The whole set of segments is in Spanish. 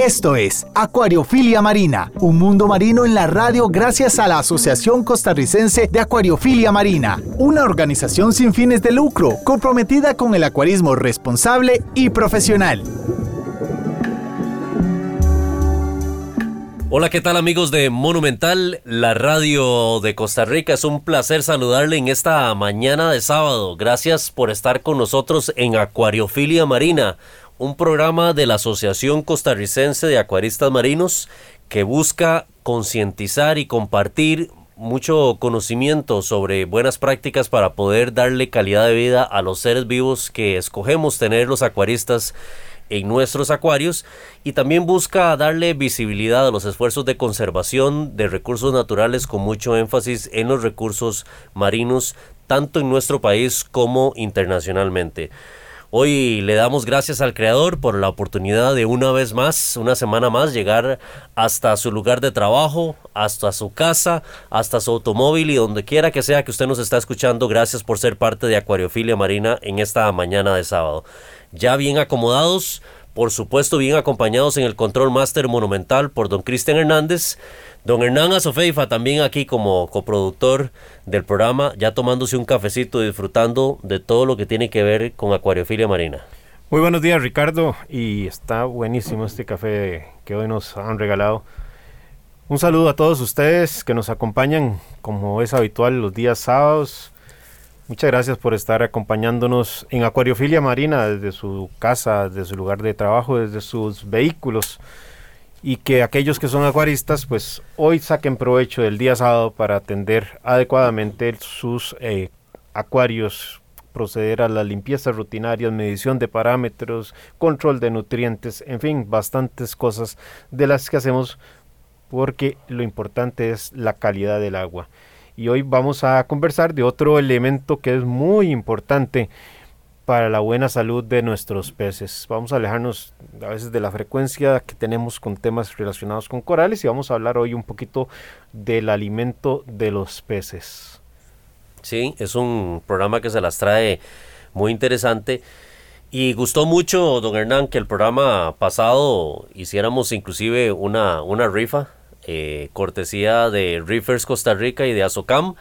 Esto es Acuariofilia Marina, un mundo marino en la radio gracias a la Asociación Costarricense de Acuariofilia Marina, una organización sin fines de lucro comprometida con el acuarismo responsable y profesional. Hola, ¿qué tal amigos de Monumental, la radio de Costa Rica? Es un placer saludarle en esta mañana de sábado. Gracias por estar con nosotros en Acuariofilia Marina un programa de la Asociación Costarricense de Acuaristas Marinos que busca concientizar y compartir mucho conocimiento sobre buenas prácticas para poder darle calidad de vida a los seres vivos que escogemos tener los acuaristas en nuestros acuarios y también busca darle visibilidad a los esfuerzos de conservación de recursos naturales con mucho énfasis en los recursos marinos tanto en nuestro país como internacionalmente. Hoy le damos gracias al Creador por la oportunidad de una vez más, una semana más, llegar hasta su lugar de trabajo, hasta su casa, hasta su automóvil y donde quiera que sea que usted nos está escuchando. Gracias por ser parte de Acuariofilia Marina en esta mañana de sábado. Ya bien acomodados, por supuesto bien acompañados en el Control Master Monumental por don Cristian Hernández. Don Hernán Azofeifa también aquí como coproductor del programa, ya tomándose un cafecito y disfrutando de todo lo que tiene que ver con acuariofilia marina. Muy buenos días Ricardo y está buenísimo este café que hoy nos han regalado. Un saludo a todos ustedes que nos acompañan como es habitual los días sábados. Muchas gracias por estar acompañándonos en Acuariofilia Marina desde su casa, desde su lugar de trabajo, desde sus vehículos y que aquellos que son acuaristas pues hoy saquen provecho del día sábado para atender adecuadamente sus eh, acuarios, proceder a las limpiezas rutinarias, medición de parámetros, control de nutrientes, en fin, bastantes cosas de las que hacemos porque lo importante es la calidad del agua. Y hoy vamos a conversar de otro elemento que es muy importante para la buena salud de nuestros peces. Vamos a alejarnos a veces de la frecuencia que tenemos con temas relacionados con corales y vamos a hablar hoy un poquito del alimento de los peces. Sí, es un programa que se las trae muy interesante. Y gustó mucho, don Hernán, que el programa pasado hiciéramos inclusive una, una rifa, eh, cortesía de Riffers Costa Rica y de Azocam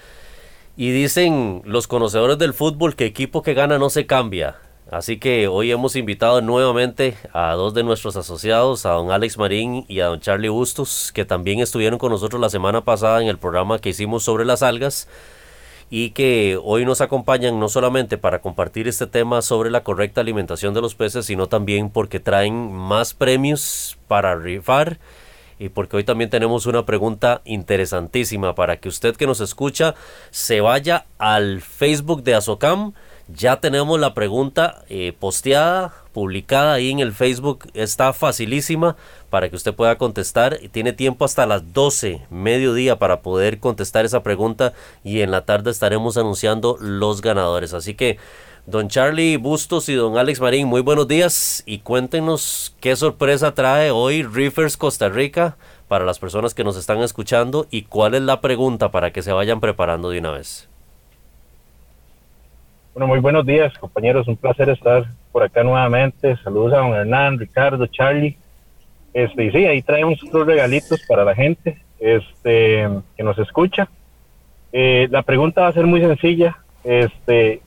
y dicen los conocedores del fútbol que equipo que gana no se cambia. Así que hoy hemos invitado nuevamente a dos de nuestros asociados, a don Alex Marín y a don Charlie Bustos, que también estuvieron con nosotros la semana pasada en el programa que hicimos sobre las algas y que hoy nos acompañan no solamente para compartir este tema sobre la correcta alimentación de los peces, sino también porque traen más premios para rifar y porque hoy también tenemos una pregunta interesantísima para que usted que nos escucha se vaya al Facebook de Azocam. Ya tenemos la pregunta eh, posteada, publicada ahí en el Facebook. Está facilísima para que usted pueda contestar. Tiene tiempo hasta las 12, mediodía, para poder contestar esa pregunta. Y en la tarde estaremos anunciando los ganadores. Así que Don Charlie Bustos y don Alex Marín, muy buenos días y cuéntenos qué sorpresa trae hoy Riffers Costa Rica para las personas que nos están escuchando y cuál es la pregunta para que se vayan preparando de una vez. Bueno, muy buenos días compañeros, un placer estar por acá nuevamente. Saludos a don Hernán, Ricardo, Charlie. Este, y sí, ahí traemos otros regalitos para la gente este, que nos escucha. Eh, la pregunta va a ser muy sencilla. Este,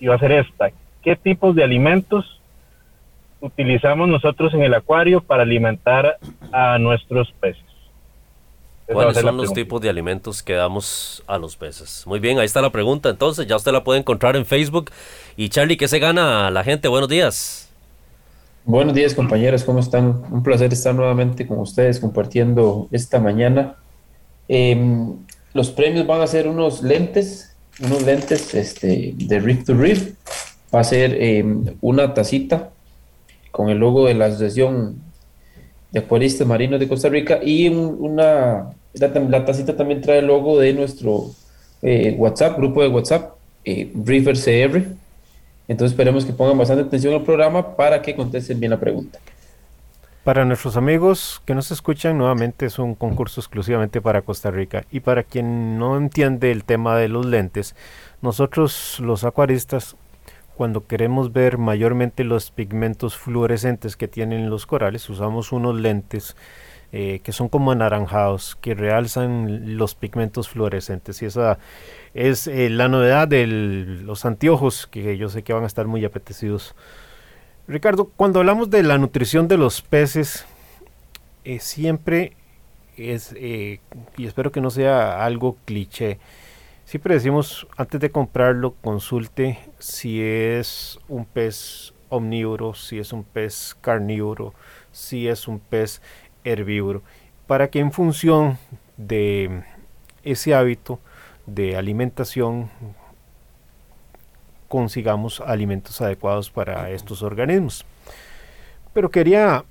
y va a ser esta. ¿Qué tipos de alimentos utilizamos nosotros en el acuario para alimentar a nuestros peces? ¿Cuáles son los tipos de alimentos que damos a los peces? Muy bien, ahí está la pregunta. Entonces, ya usted la puede encontrar en Facebook. Y Charlie, ¿qué se gana la gente? Buenos días. Buenos días, compañeros. ¿Cómo están? Un placer estar nuevamente con ustedes compartiendo esta mañana. Em, los premios van a ser unos lentes unos lentes este, de Rift to Rift. Va a ser em, una tacita con el logo de la Asociación de Acuaristas Marinos de Costa Rica y una, la, tacita también trae el logo de nuestro eh, WhatsApp, grupo de WhatsApp, eh, River CR. Entonces esperemos que pongan bastante atención al programa para que contesten bien la pregunta. Para nuestros amigos que nos escuchan, nuevamente es un concurso exclusivamente para Costa Rica. Y para quien no entiende el tema de los lentes, nosotros los acuaristas, cuando queremos ver mayormente los pigmentos fluorescentes que tienen los corales, usamos unos lentes eh, que son como anaranjados, que realzan los pigmentos fluorescentes. Y esa es eh, la novedad de los anteojos, que yo sé que van a estar muy apetecidos. Ricardo, cuando hablamos de la nutrición de los peces, eh, siempre es, y espero que no sea algo cliché, siempre decimos antes de comprarlo, consulte si es un pez omnívoro, si es un pez carnívoro, si es un pez herbívoro, para que en función de ese hábito de alimentación consigamos alimentos adecuados para estos organismos. Pero quería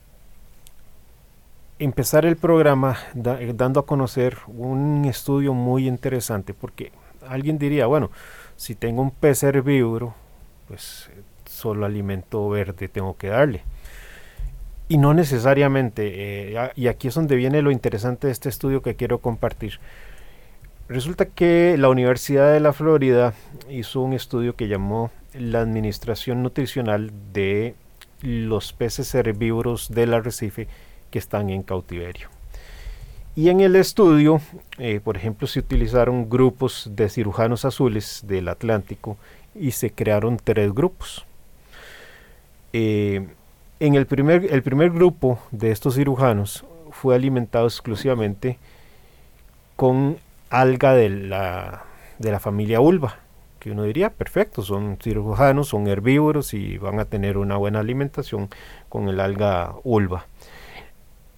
empezar el programa dando a conocer un estudio muy interesante, porque alguien diría, bueno, si tengo un pez herbívoro, pues solo alimento verde tengo que darle. Y no necesariamente, eh, y aquí es donde viene lo interesante de este estudio que quiero compartir. Resulta que la Universidad de la Florida hizo un estudio que llamó la administración nutricional de los peces herbívoros del arrecife que están en cautiverio. Y en el estudio, eh, por ejemplo, se utilizaron grupos de cirujanos azules del Atlántico y se crearon tres grupos. Eh, en el primer, el primer grupo de estos cirujanos fue alimentado exclusivamente con alga de la, de la familia ulva, que uno diría, perfecto, son cirujanos, son herbívoros y van a tener una buena alimentación con el alga ulva.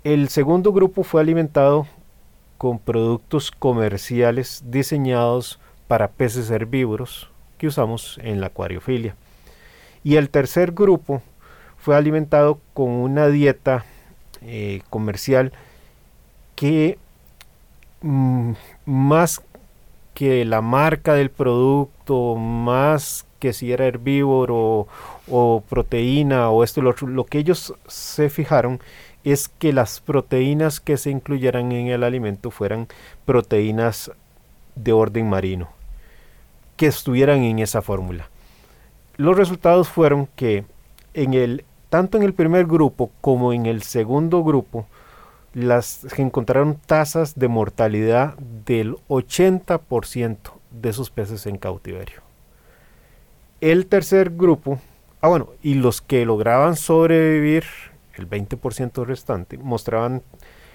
El segundo grupo fue alimentado con productos comerciales diseñados para peces herbívoros que usamos en la acuariofilia. Y el tercer grupo fue alimentado con una dieta eh, comercial que mm, más que la marca del producto, más que si era herbívoro o, proteína o esto, lo, lo que ellos se fijaron es que las proteínas que se incluyeran en el alimento fueran proteínas de orden marino, que estuvieran en esa fórmula. Los resultados fueron que en el tanto en el primer grupo como en el segundo grupo, las encontraron tasas de mortalidad del 80% de esos peces en cautiverio. El tercer grupo, ah bueno, y los que lograban sobrevivir, el 20% restante, mostraban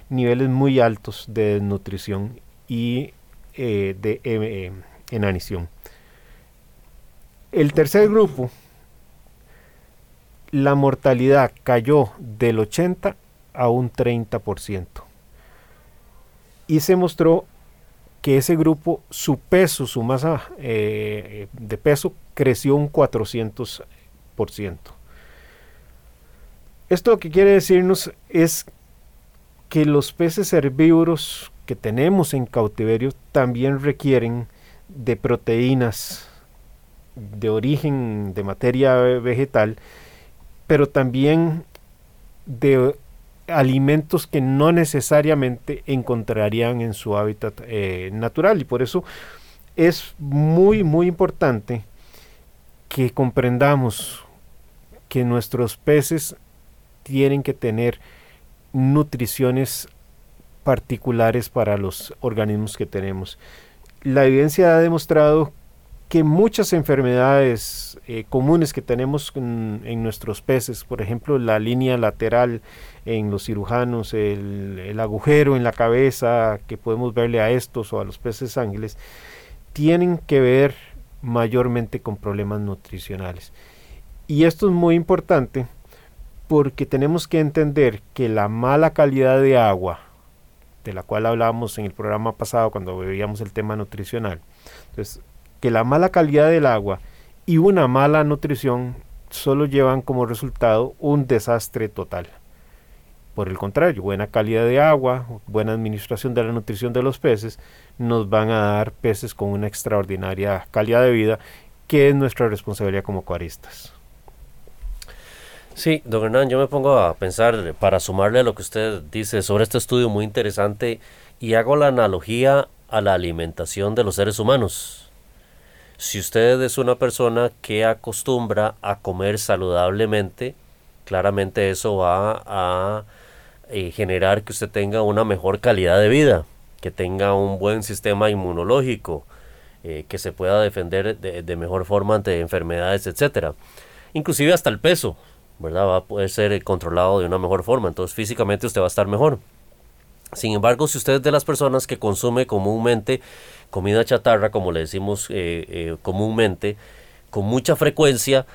niveles muy altos de nutrición y eh, de eh, enanición. El tercer grupo la mortalidad cayó del 80 a un 30%. Y se mostró que ese grupo, su peso, su masa eh, de peso, creció un 400%. Esto lo que quiere decirnos es que los peces herbívoros que tenemos en cautiverio también requieren de proteínas de origen de materia vegetal pero también de alimentos que no necesariamente encontrarían en su hábitat eh, natural y por eso es muy muy importante que comprendamos que nuestros peces tienen que tener nutriciones particulares para los organismos que tenemos. La evidencia ha demostrado que muchas enfermedades eh, comunes que tenemos en, nuestros peces, por ejemplo la línea lateral en los cirujanos, el, agujero en la cabeza que podemos verle a estos o a los peces ángeles, tienen que ver mayormente con problemas nutricionales. Y esto es muy importante porque tenemos que entender que la mala calidad de agua, de la cual hablábamos en el programa pasado cuando veíamos el tema nutricional, entonces que la mala calidad del agua y una mala nutrición solo llevan como resultado un desastre total. Por el contrario, buena calidad de agua, buena administración de la nutrición de los peces nos van a dar peces con una extraordinaria calidad de vida qué es nuestra responsabilidad como acuaristas. Sí, don Hernán, yo me pongo a pensar para sumarle a lo que usted dice sobre este estudio muy interesante y hago la analogía a la alimentación de los seres humanos. Si usted es una persona que acostumbra a comer saludablemente, claramente eso va a eh, generar que usted tenga una mejor calidad de vida, que tenga un buen sistema inmunológico, eh, que se pueda defender de, mejor forma ante enfermedades, etcétera. Inclusive hasta el peso, ¿verdad? Va a poder ser controlado de una mejor forma, entonces físicamente usted va a estar mejor. Sin embargo, si usted es de las personas que consume comúnmente comida chatarra, como le decimos eh, comúnmente, con mucha frecuencia,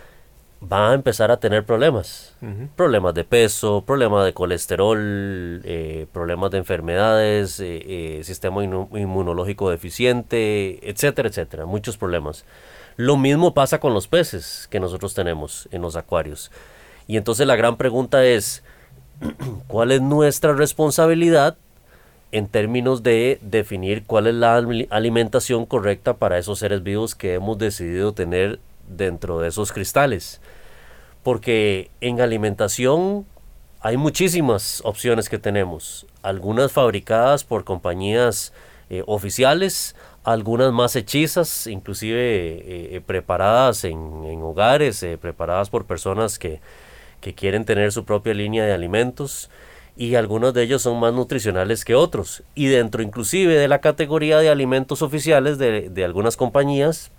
va a empezar a tener problemas. Problemas de peso, problemas de colesterol, eh, problemas de enfermedades, eh, eh, sistema inmunológico deficiente, etcétera, etcétera. Muchos problemas. Lo mismo pasa con los peces que nosotros tenemos en los acuarios. Y entonces la gran pregunta es, ¿cuál es nuestra responsabilidad en términos de definir cuál es la alimentación correcta para esos seres vivos que hemos decidido tener dentro de esos cristales. Porque en alimentación hay muchísimas opciones que tenemos, algunas fabricadas por compañías eh, oficiales, algunas más hechizas, inclusive eh, eh, preparadas en, hogares, preparadas por personas que, quieren tener su propia línea de alimentos y algunos de ellos son más nutricionales que otros. Y dentro inclusive de la categoría de alimentos oficiales de, de algunas compañías,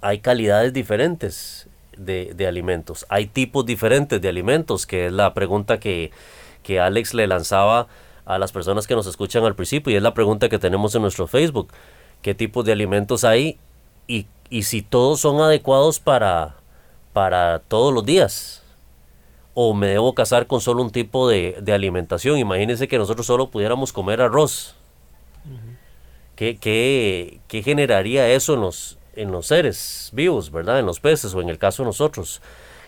hay calidades diferentes de, alimentos, hay tipos diferentes de alimentos, que es la pregunta que, que Alex le lanzaba a las personas que nos escuchan al principio y es la pregunta que tenemos en nuestro Facebook. ¿Qué tipos de alimentos hay y, y si todos son adecuados para, para todos los días? ¿O me debo casar con solo un tipo de, de alimentación? Imagínense que nosotros solo pudiéramos comer arroz. ¿Qué, qué, qué generaría eso en los, en los seres vivos, ¿verdad? En los peces o en el caso de nosotros.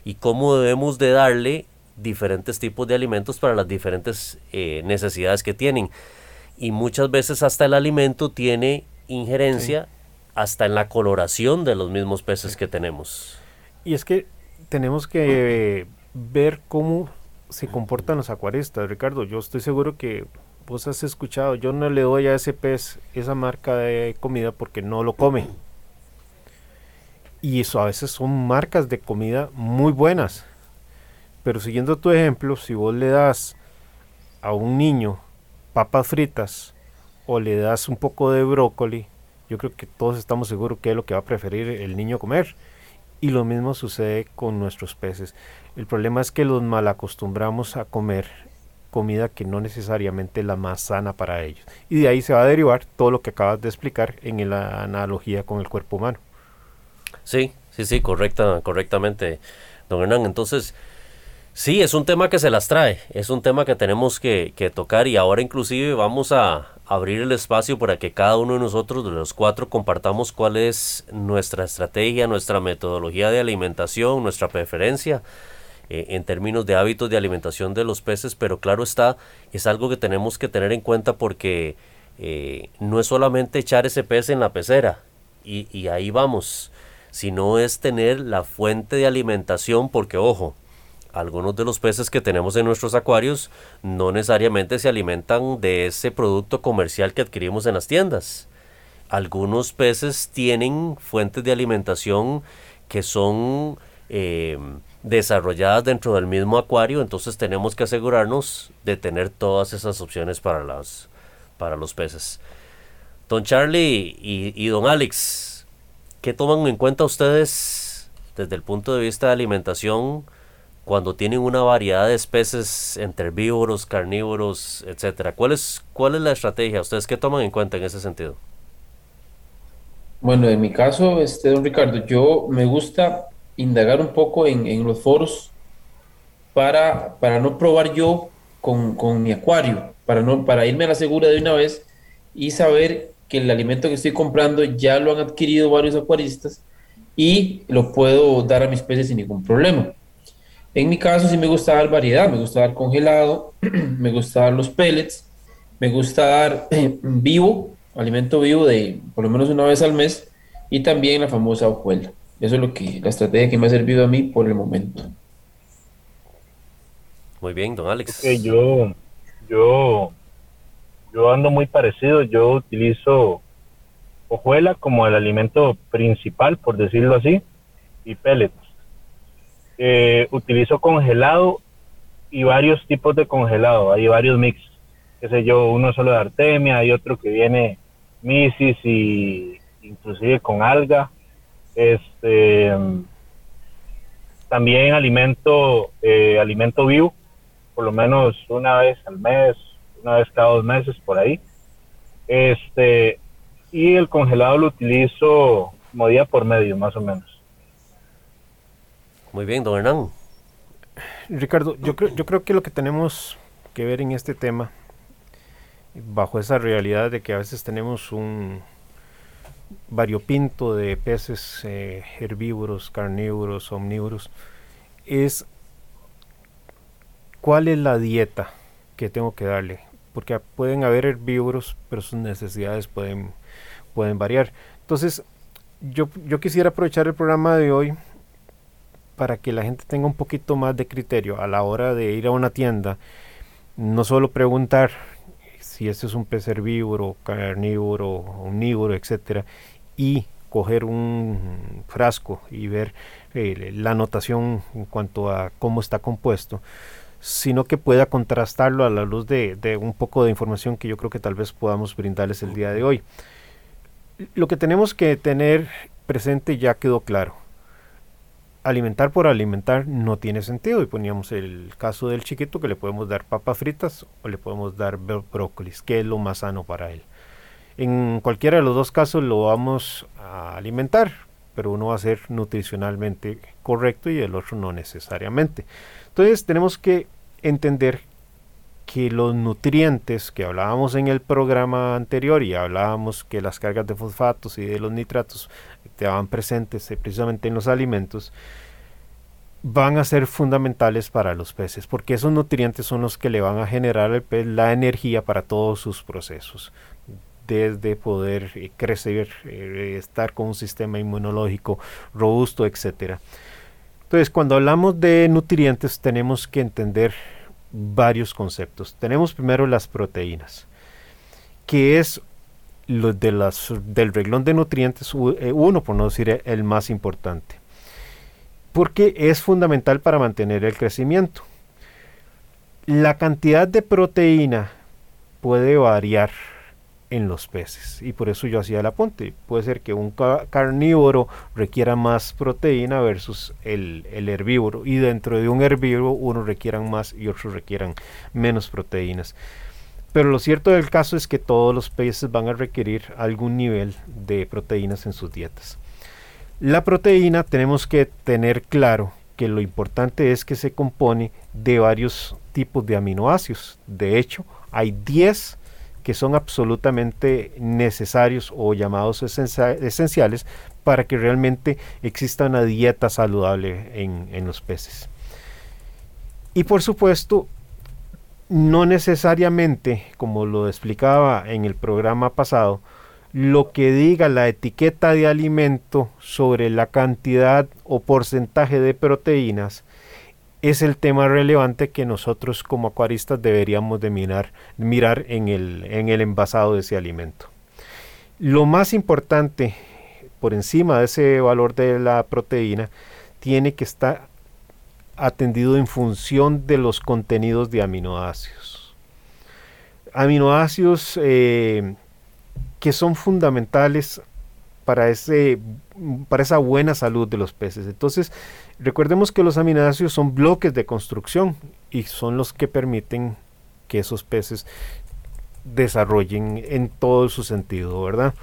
Y cómo debemos de darle diferentes tipos de alimentos para las diferentes eh, necesidades que tienen. Y muchas veces hasta el alimento tiene injerencia hasta en la coloración de los mismos peces que tenemos. Y es que tenemos que ver cómo se comportan los acuaristas, Ricardo. Yo estoy seguro que vos has escuchado, yo no le doy a ese pez esa marca de comida porque no lo come. Y eso a veces son marcas de comida muy buenas. Pero siguiendo tu ejemplo, si vos le das a un niño papas fritas o le das un poco de brócoli, yo creo que todos estamos seguros que es lo que va a preferir el niño comer. Y lo mismo sucede con nuestros peces. El problema es que los mal acostumbramos a comer comida que no necesariamente es la más sana para ellos. Y de ahí se va a derivar todo lo que acabas de explicar en la analogía con el cuerpo humano. Sí, sí, sí, correcta, correctamente, don Hernán. Entonces, sí, es un tema que se las trae, es un tema que tenemos que, que tocar y ahora inclusive vamos a abrir el espacio para que cada uno de nosotros, de los cuatro, compartamos cuál es nuestra estrategia, nuestra metodología de alimentación, nuestra preferencia eh, en términos de hábitos de alimentación de los peces, pero claro está, es algo que tenemos que tener en cuenta porque eh, no es solamente echar ese pez en la pecera y, y ahí vamos sino es tener la fuente de alimentación, porque ojo, algunos de los peces que tenemos en nuestros acuarios no necesariamente se alimentan de ese producto comercial que adquirimos en las tiendas. Algunos peces tienen fuentes de alimentación que son eh, desarrolladas dentro del mismo acuario, entonces tenemos que asegurarnos de tener todas esas opciones para, las, para los peces. Don Charlie y, y don Alex, ¿Qué toman en cuenta ustedes desde el punto de vista de alimentación cuando tienen una variedad de especies entre herbívoros, carnívoros, etcétera? ¿Cuál es, ¿Cuál es la estrategia? ¿Ustedes qué toman en cuenta en ese sentido? Bueno, en mi caso, este, don Ricardo, yo me gusta indagar un poco en, los foros para, para no probar yo con, con, mi acuario, para, no, para irme a la segura de una vez y saber que el alimento que estoy comprando ya lo han adquirido varios acuaristas y lo puedo dar a mis peces sin ningún problema. En mi caso sí me gusta dar variedad, me gusta dar congelado, me gusta dar los pellets, me gusta dar vivo, alimento vivo de por lo menos una vez al mes y también la famosa hojuela. Eso es lo que, la estrategia que me ha servido a mí por el momento. Muy bien, don Alex. yo, yo, yo ando muy parecido. Yo utilizo hojuela como el alimento principal, por decirlo así, y pellets. Eh, utilizo congelado y varios tipos de congelado. Hay varios mix. Qué sé yo, uno solo de artemia, hay otro que viene misis y inclusive con alga. Este también alimento eh, alimento vivo, por lo menos una vez al mes, una vez cada dos meses por ahí. Este y el congelado lo utilizo como día por medio, más o menos. Muy bien, don Hernán. Ricardo, yo creo, yo creo que lo que tenemos que ver en este tema, bajo esa realidad de que a veces tenemos un variopinto de peces eh, herbívoros, carnívoros, omnívoros, es cuál es la dieta que tengo que darle. Porque pueden haber herbívoros, pero sus necesidades pueden, pueden variar. Entonces, yo, yo quisiera aprovechar el programa de hoy para que la gente tenga un poquito más de criterio a la hora de ir a una tienda, no solo preguntar si este es un pez herbívoro, carnívoro, omnívoro, etcétera, y coger un frasco y ver eh, la anotación en cuanto a cómo está compuesto, sino que pueda contrastarlo a la luz de un poco de información que yo creo que tal vez podamos brindarles el día de hoy. Lo que tenemos que tener presente ya quedó claro alimentar por alimentar no tiene sentido. Y poníamos el caso del chiquito que le podemos dar papas fritas o le podemos dar brócolis, que es lo más sano para él. En cualquiera de los dos casos lo vamos a alimentar, pero uno va a ser nutricionalmente correcto y el otro no necesariamente. Entonces tenemos que entender que los nutrientes que hablábamos en el programa anterior y hablábamos que las cargas de fosfatos y de los nitratos estaban presentes eh, precisamente en los alimentos, van a ser fundamentales para los peces, porque esos nutrientes son los que le van a generar al pez la energía para todos sus procesos, desde poder eh, crecer, eh, estar con un sistema inmunológico robusto, etcétera. Entonces, cuando hablamos de nutrientes, tenemos que entender varios conceptos. Tenemos primero las proteínas, que es lo de las, del reglón de nutrientes, eh, uno por no decir el más importante, porque es fundamental para mantener el crecimiento. La cantidad de proteína puede variar en los peces. Y por eso yo hacía el apunte. Puede ser que un carnívoro requiera más proteína versus el, el, herbívoro. Y dentro de un herbívoro unos requieran más y otros requieran menos proteínas. Pero lo cierto del caso es que todos los peces van a requerir algún nivel de proteínas en sus dietas. La proteína tenemos que tener claro que lo importante es que se compone de varios tipos de aminoácidos. De hecho, hay 10 que son absolutamente necesarios o llamados esenciales para que realmente exista una dieta saludable en, los peces. Y por supuesto, no necesariamente, como lo explicaba en el programa pasado, lo que diga la etiqueta de alimento sobre la cantidad o porcentaje de proteínas es el tema relevante que nosotros como acuaristas deberíamos de mirar, mirar en, el, en el envasado de ese alimento. Lo más importante por encima de ese valor de la proteína tiene que estar atendido en función de los contenidos de aminoácidos. Aminoácidos eh, que son fundamentales para, ese, para esa buena salud de los peces. Entonces, recordemos que los aminoácidos son bloques de construcción y son los que permiten que esos peces desarrollen en todo su sentido, ¿verdad?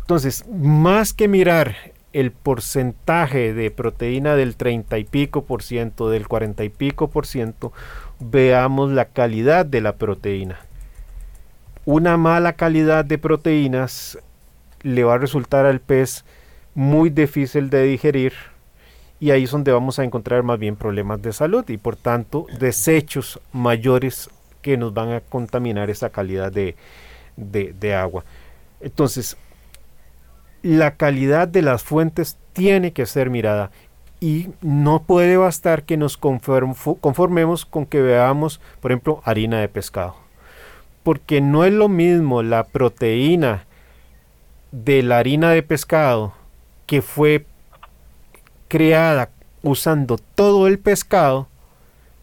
Entonces, más que mirar el porcentaje de proteína del 30 y pico por ciento, del 40 y pico por ciento, veamos la calidad de la proteína. Una mala calidad de proteínas le va a resultar al pez muy difícil de digerir y ahí es donde vamos a encontrar más bien problemas de salud y por tanto desechos mayores que nos van a contaminar esa calidad de, de agua. Entonces, la calidad de las fuentes tiene que ser mirada y no puede bastar que nos conformemos con que veamos, por ejemplo, harina de pescado. Porque no es lo mismo la proteína de la harina de pescado que fue creada usando todo el pescado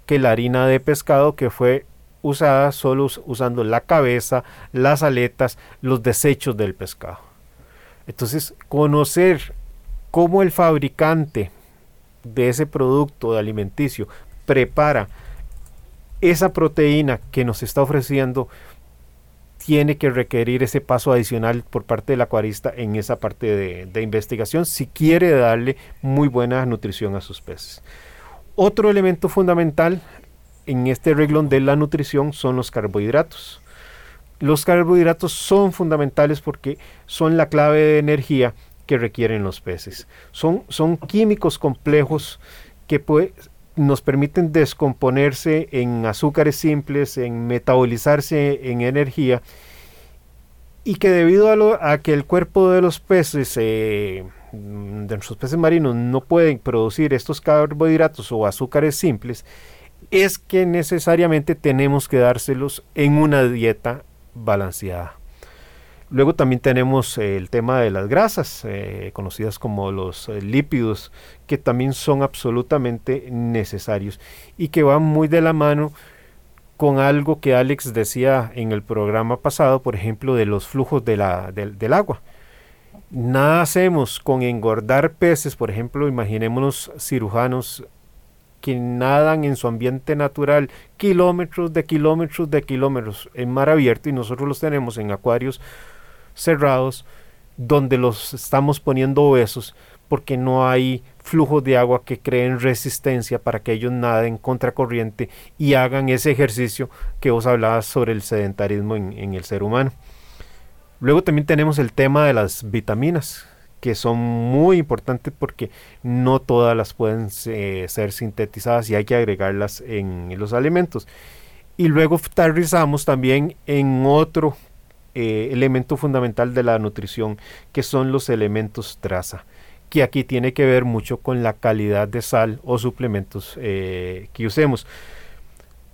que la harina de pescado que fue usada solo usando la cabeza, las aletas, los desechos del pescado. Entonces, conocer cómo el fabricante de ese producto de alimenticio prepara esa proteína que nos está ofreciendo tiene que requerir ese paso adicional por parte del acuarista en esa parte de, investigación si quiere darle muy buena nutrición a sus peces. Otro elemento fundamental en este reglón de la nutrición son los carbohidratos. Los carbohidratos son fundamentales porque son la clave de energía que requieren los peces. Son, son químicos complejos que nos permiten descomponerse en azúcares simples, en metabolizarse en energía y que debido a, a que el cuerpo de los peces, eh, de nuestros peces marinos, no pueden producir estos carbohidratos o azúcares simples, es que necesariamente tenemos que dárselos en una dieta balanceada. Luego también tenemos eh, el tema de las grasas, eh, conocidas como los eh, lípidos, que también son absolutamente necesarios y que van muy de la mano con algo que Alex decía en el programa pasado, por ejemplo, de los flujos de la, del agua. Nada hacemos con engordar peces, por ejemplo, imaginémonos cirujanos que nadan en su ambiente natural kilómetros de kilómetros de kilómetros en mar abierto y nosotros los tenemos en acuarios cerrados donde los estamos poniendo obesos porque no hay flujo de agua que creen resistencia para que ellos naden contracorriente y hagan ese ejercicio que vos hablabas sobre el sedentarismo en el ser humano. Luego también tenemos el tema de las vitaminas que son muy importantes porque no todas las pueden eh, ser sintetizadas y hay que agregarlas en, los alimentos. Y luego aterrizamos también en otro eh, elemento fundamental de la nutrición, que son los elementos traza, que aquí tiene que ver mucho con la calidad de sal o suplementos eh, que usemos.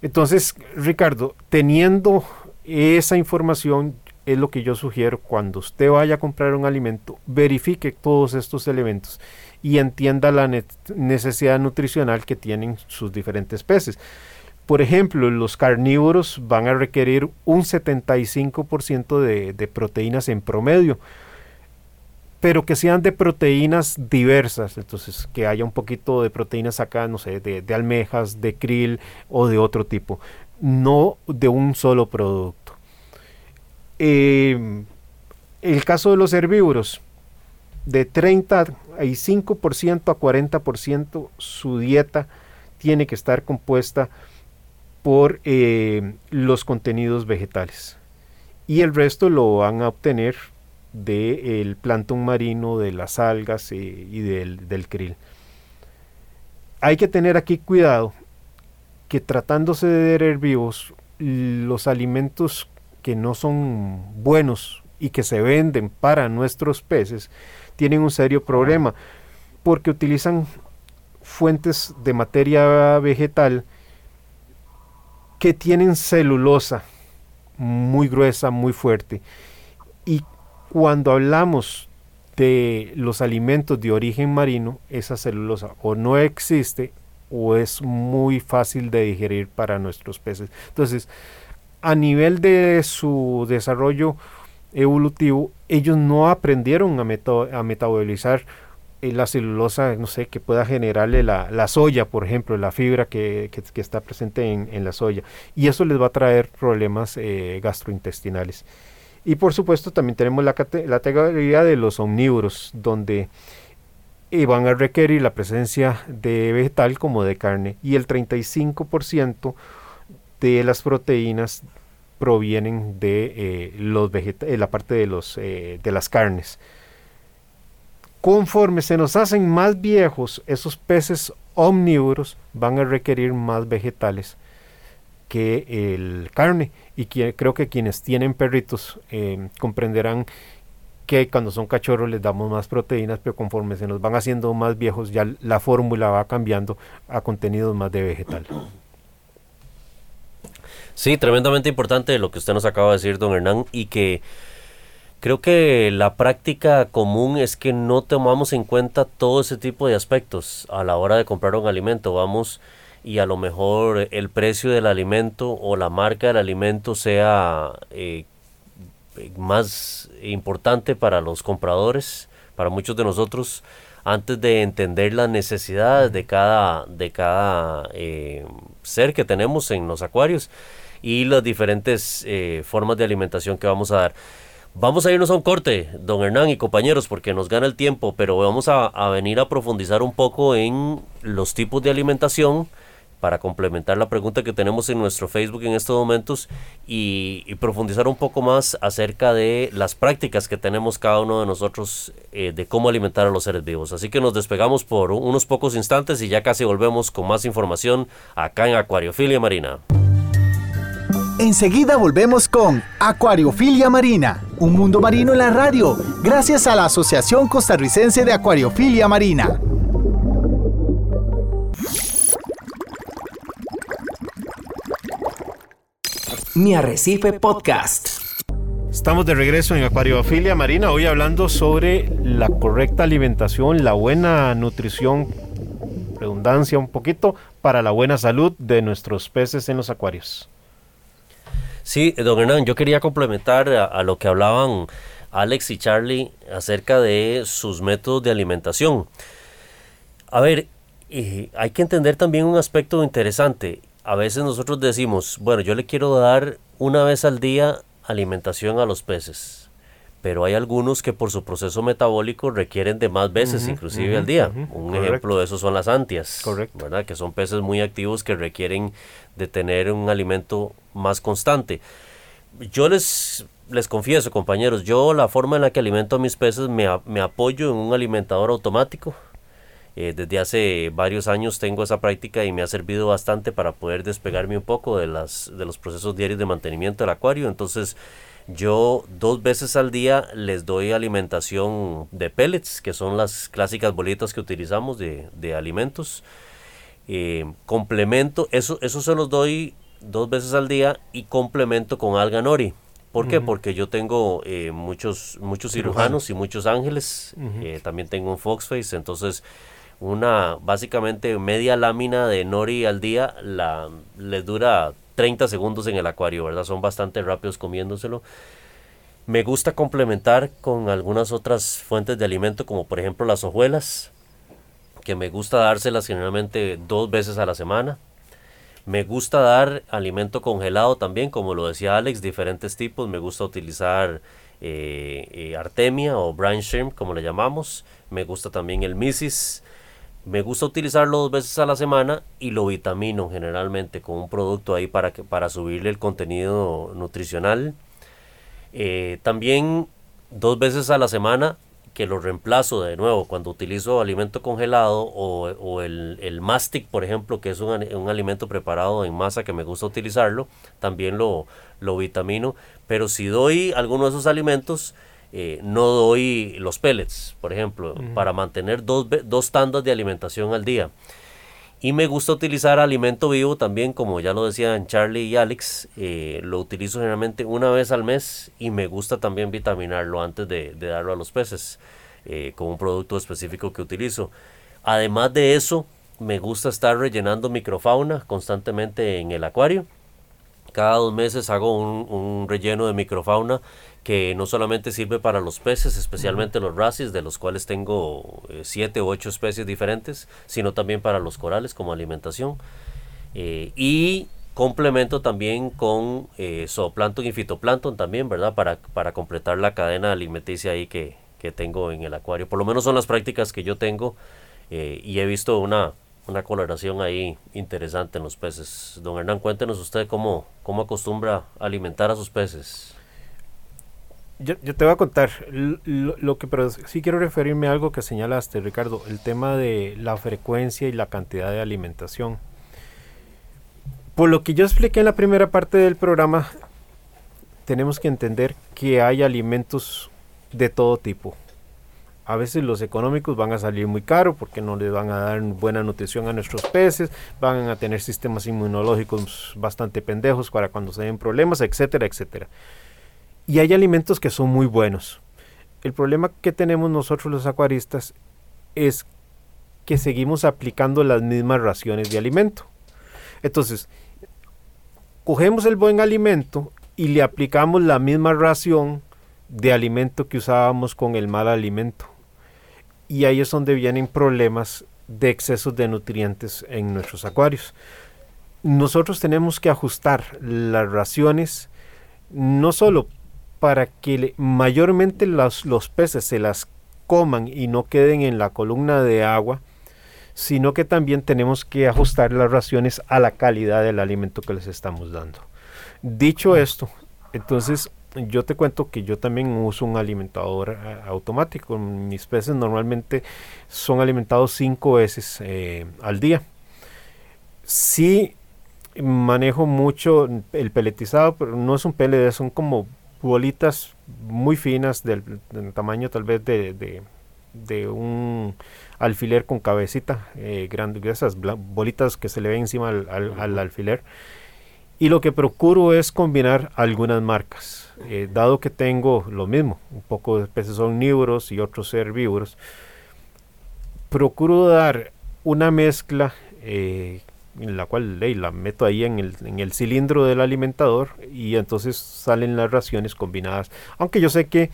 Entonces, Ricardo, teniendo esa información, es lo que yo sugiero cuando usted vaya a comprar un alimento, verifique todos estos elementos y entienda la necesidad nutricional que tienen sus diferentes peces. Por ejemplo, los carnívoros van a requerir un 75% de, proteínas en promedio, pero que sean de proteínas diversas, entonces que haya un poquito de proteínas acá, no sé, de, de almejas, de krill o de otro tipo, no de un solo producto. Eh, el caso de los herbívoros, de 35% a 40% su dieta tiene que estar compuesta por eh, los contenidos vegetales. Y el resto lo van a obtener del plancton marino, de las algas eh, y del, del krill. Hay que tener aquí cuidado que tratándose de herbívoros, los alimentos que no son buenos y que se venden para nuestros peces, tienen un serio problema porque utilizan fuentes de materia vegetal que tienen celulosa muy gruesa, muy fuerte. Y cuando hablamos de los alimentos de origen marino, esa celulosa o no existe o es muy fácil de digerir para nuestros peces. Entonces, a nivel de su desarrollo evolutivo, ellos no aprendieron a, a metabolizar la celulosa, no sé, que pueda generarle la, soya, por ejemplo, la fibra que, está presente en, la soya. Y eso les va a traer problemas eh, gastrointestinales. Y por supuesto también tenemos la, la categoría de los omnívoros, donde eh, van a requerir la presencia de vegetal como de carne. Y el 35% de las proteínas provienen de eh, los eh, la parte de, los, de las carnes. Conforme se nos hacen más viejos, esos peces omnívoros van a requerir más vegetales que el carne. Y creo que quienes tienen perritos comprenderán que cuando son cachorros les damos más proteínas, pero conforme se nos van haciendo más viejos ya la fórmula va cambiando a contenidos más de vegetal. Sí, tremendamente importante lo que usted nos acaba de decir, don Hernán, y que creo que la práctica común es que no tomamos en cuenta todo ese tipo de aspectos a la hora de comprar un alimento. Vamos y a lo mejor el precio del alimento o la marca del alimento sea eh, más importante para los compradores, para muchos de nosotros, antes de entender las necesidades de cada, de cada eh, ser que tenemos en los acuarios y las diferentes eh, formas de alimentación que vamos a dar. Vamos a irnos a un corte, don Hernán y compañeros, porque nos gana el tiempo, pero vamos a, venir a profundizar un poco en los tipos de alimentación para complementar la pregunta que tenemos en nuestro Facebook en estos momentos y, profundizar un poco más acerca de las prácticas que tenemos cada uno de nosotros eh, de cómo alimentar a los seres vivos. Así que nos despegamos por unos pocos instantes y ya casi volvemos con más información acá en Acuariofilia Marina. Enseguida volvemos con Acuariofilia Marina, un mundo marino en la radio, gracias a la Asociación Costarricense de Acuariofilia Marina. Mi Arrecife Podcast. Estamos de regreso en Acuariofilia Marina, hoy hablando sobre la correcta alimentación, la buena nutrición, redundancia un poquito, para la buena salud de nuestros peces en los acuarios. Sí, don Hernán, yo quería complementar a, lo que hablaban Alex y Charlie acerca de sus métodos de alimentación. A ver, hay que entender también un aspecto interesante a veces nosotros decimos, bueno, yo le quiero dar una vez al día alimentación a los peces, pero hay algunos que por su proceso metabólico requieren de más veces, inclusive al día. un ejemplo de eso son las antias, Correcto. ¿verdad? Que son peces muy activos que requieren de tener un alimento más constante. Yo les, les confieso, compañeros, yo la forma en la que alimento a mis peces me, me apoyo en un alimentador automático eh, desde hace varios años tengo esa práctica y me ha servido bastante para poder despegarme un poco de, las, de los procesos diarios de mantenimiento del acuario. Entonces yo dos veces al día les doy alimentación de pellets, que son las clásicas bolitas que utilizamos de, de alimentos. Eh, complemento, eso, eso se los doy dos veces al día y complemento con alga nori. ¿Por qué? Porque yo tengo eh, muchos, muchos cirujanos y muchos ángeles. también tengo un Foxface. Entonces, una básicamente media lámina de nori al día la, les dura 30 segundos en el acuario, ¿verdad? Son bastante rápidos comiéndoselo. Me gusta complementar con algunas otras fuentes de alimento, como por ejemplo las hojuelas, que me gusta dárselas generalmente dos veces a la semana. Me gusta dar alimento congelado también, como lo decía Alex, diferentes tipos. Me gusta utilizar eh, eh, artemia o brine shrimp, como le llamamos. Me gusta también el misis. Me gusta utilizarlo dos veces a la semana y lo vitamino generalmente con un producto ahí para, que, para subirle el contenido nutricional. Eh, también dos veces a la semana que lo reemplazo de nuevo cuando utilizo alimento congelado o, el, el, mastic, por ejemplo, que es un, un, alimento preparado en masa que me gusta utilizarlo, también lo, lo vitamino. Pero si doy alguno de esos alimentos, eh, no doy los pellets, por ejemplo, para mantener dos, dos tandas de alimentación al día. Y me gusta utilizar alimento vivo también, como ya lo decían Charlie y Alex. Eh, lo utilizo generalmente una vez al mes y me gusta también vitaminarlo antes de, darlo a los peces eh, con un producto específico que utilizo. Además de eso, me gusta estar rellenando microfauna constantemente en el acuario. Cada dos meses hago un, un relleno de microfauna que no solamente sirve para los peces, especialmente los racis, de los cuales tengo eh, siete u ocho especies diferentes, sino también para los corales como alimentación. Eh, y complemento también con eh, zooplancton y fitoplancton también, ¿verdad? Para, para completar la cadena alimenticia ahí que, que, tengo en el acuario. Por lo menos son las prácticas que yo tengo y he visto una, una coloración ahí interesante en los peces. Don Hernán, cuéntenos usted cómo, cómo acostumbra alimentar a sus peces yo, te voy a contar lo, que, pero sí quiero referirme a algo que señalaste, Ricardo, el tema de la frecuencia y la cantidad de alimentación. Por lo que yo expliqué en la primera parte del programa, tenemos que entender que hay alimentos de todo tipo. A veces los económicos van a salir muy caros porque no les van a dar buena nutrición a nuestros peces, van a tener sistemas inmunológicos bastante pendejos para cuando se den problemas, etcétera, etcétera. Y hay alimentos que son muy buenos. El problema que tenemos nosotros los acuaristas es que seguimos aplicando las mismas raciones de alimento. Entonces, cogemos el buen alimento y le aplicamos la misma ración de alimento que usábamos con el mal alimento. Y ahí es donde vienen problemas de excesos de nutrientes en nuestros acuarios. Nosotros tenemos que ajustar las raciones no solo para que mayormente los, los peces se las coman y no queden en la columna de agua, sino que también tenemos que ajustar las raciones a la calidad del alimento que les estamos dando. Dicho esto, entonces yo te cuento que yo también uso un alimentador eh, automático. Mis peces normalmente son alimentados cinco veces eh, al día. Sí manejo mucho el peletizado, pero no es un pellet, son como bolitas muy finas del, tamaño tal vez de, de, un alfiler con cabecita eh, grande, esas bolitas que se le ven encima al, al alfiler y lo que procuro es combinar algunas marcas. Eh, dado que tengo lo mismo, un poco de peces omnívoros y otros herbívoros, procuro dar una mezcla eh, en la cual la meto ahí en el, en el, cilindro del alimentador y entonces salen las raciones combinadas. Aunque yo sé que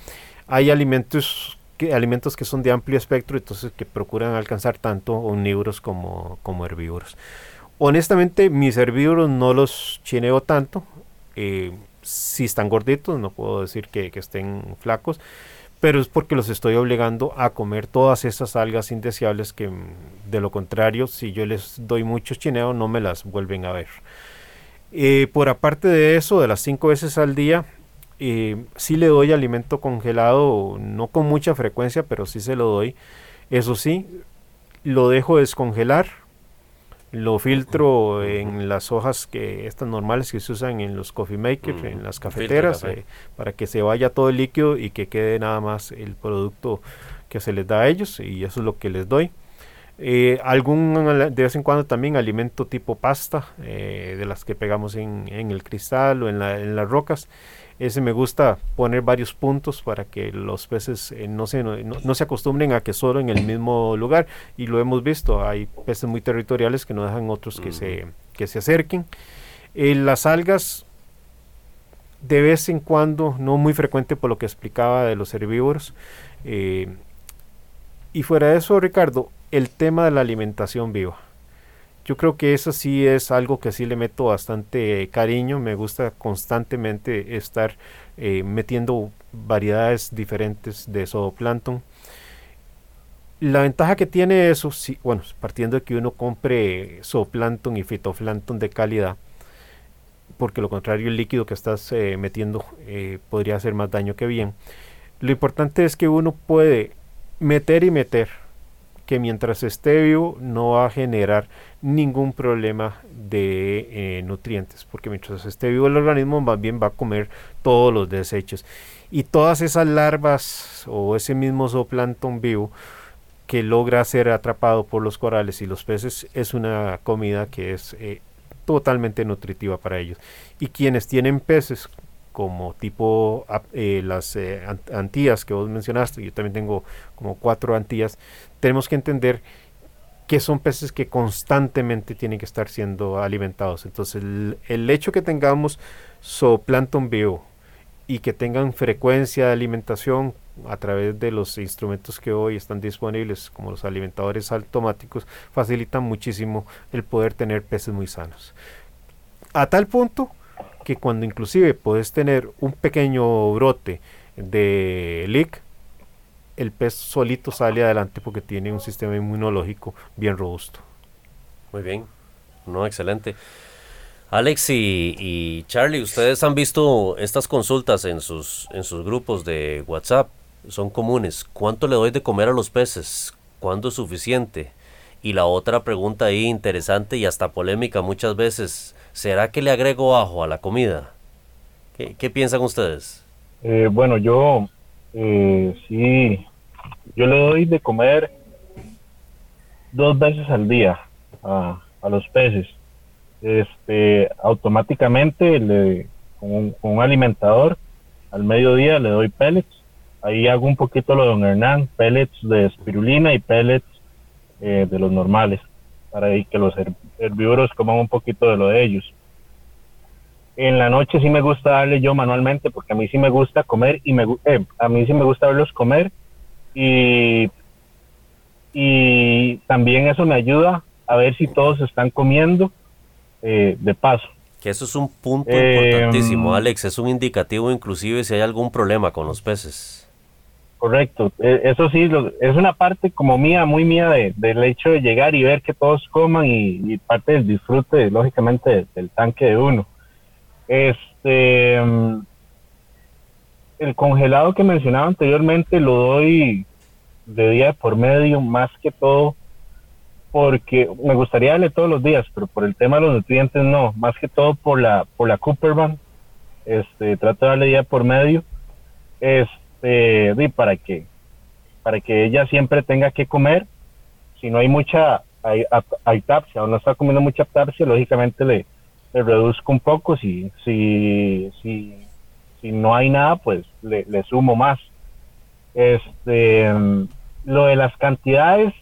hay alimentos que, alimentos que son de amplio espectro, entonces que procuran alcanzar tanto omnívoros como, como herbívoros. Honestamente, mis herbívoros no los chineo tanto. Eh, si están gorditos, no puedo decir que, estén flacos, pero es porque los estoy obligando a comer todas esas algas indeseables que mm, de lo contrario, si yo les doy mucho chineo, no me las vuelven a ver. Eh, por aparte de eso, de las cinco veces al día, eh, sí le doy alimento congelado, no con mucha frecuencia, pero sí se lo doy. Eso sí, lo dejo descongelar lo filtro en las hojas que estas normales que se usan en los coffee makers, en las cafeteras, eh, para que se vaya todo el líquido y que quede nada más el producto que se les da a ellos y eso es lo que les doy. Eh, algún de vez en cuando también alimento tipo pasta eh, de las que pegamos en, en el cristal o en, la, en las rocas ese me gusta poner varios puntos para que los peces eh, no, se, no, se acostumbren a que solo en el mismo lugar. Y lo hemos visto, hay peces muy territoriales que no dejan otros que, se, que se acerquen. Eh, las algas, de vez en cuando, no muy frecuente por lo que explicaba de los herbívoros. Eh, y fuera de eso, Ricardo, el tema de la alimentación viva yo creo que eso sí es algo que sí le meto bastante cariño. Me gusta constantemente estar eh, metiendo variedades diferentes de zooplancton. La ventaja que tiene eso, bueno, partiendo de que uno compre zooplancton y fitoplancton de calidad, porque lo contrario el líquido que estás eh, metiendo eh, podría hacer más daño que bien. Lo importante es que uno puede meter y meter que mientras esté vivo no va a generar ningún problema de eh, nutrientes, porque mientras esté vivo el organismo más bien va a comer todos los desechos. Y todas esas larvas o ese mismo zooplancton vivo que logra ser atrapado por los corales y los peces es una comida que es eh, totalmente nutritiva para ellos. Y quienes tienen peces como tipo eh, las antillas que vos mencionaste, yo también tengo como cuatro antillas, tenemos que entender que son peces que constantemente tienen que estar siendo alimentados. Entonces, el, hecho que tengamos zooplancton vivo y que tengan frecuencia de alimentación a través de los instrumentos que hoy están disponibles, como los alimentadores automáticos, facilitan muchísimo el poder tener peces muy sanos. A tal punto que cuando inclusive puedes tener un pequeño brote de leak, el pez solito sale adelante porque tiene un sistema inmunológico bien robusto. Muy bien, no, excelente. Alex y, Charlie, ustedes han visto estas consultas en sus, en sus grupos de WhatsApp, son comunes. ¿Cuánto le doy de comer a los peces? ¿Cuándo es suficiente? Y la otra pregunta ahí interesante y hasta polémica muchas veces, ¿será que le agrego ajo a la comida? ¿Qué, piensan ustedes? Eh, bueno, yo eh, sí, yo le doy de comer dos veces al día a, los peces. Este, automáticamente le, con, un, alimentador al mediodía le doy pellets. Ahí hago un poquito lo de don Hernán, pellets de espirulina y pellets eh, de los normales, para que los herbívoros coman un poquito de lo de ellos. En la noche sí me gusta darle yo manualmente, porque a mí sí me gusta comer y me, eh, a mí sí me gusta verlos comer y, y también eso me ayuda a ver si todos están comiendo eh, de paso. Que eso es un punto importantísimo, em, Alex, es un indicativo inclusive si hay algún problema con los peces. Correcto, e, eso sí, es una parte como mía, muy mía del hecho de llegar y ver que todos coman y, parte del disfrute, lógicamente, del tanque de uno. Este, em, el congelado que mencionaba anteriormente lo doy de día por medio, más que todo, porque me gustaría darle todos los días, pero por el tema de los nutrientes no, más que todo por la por la Cooperman, este, trato de darle día por medio, este, para que para que ella siempre tenga que comer, si no hay mucha hay, o no está comiendo mucha aptapsia, lógicamente le, le reduzco un poco, si si si si no hay nada, pues le, le sumo más. Este, lo de las cantidades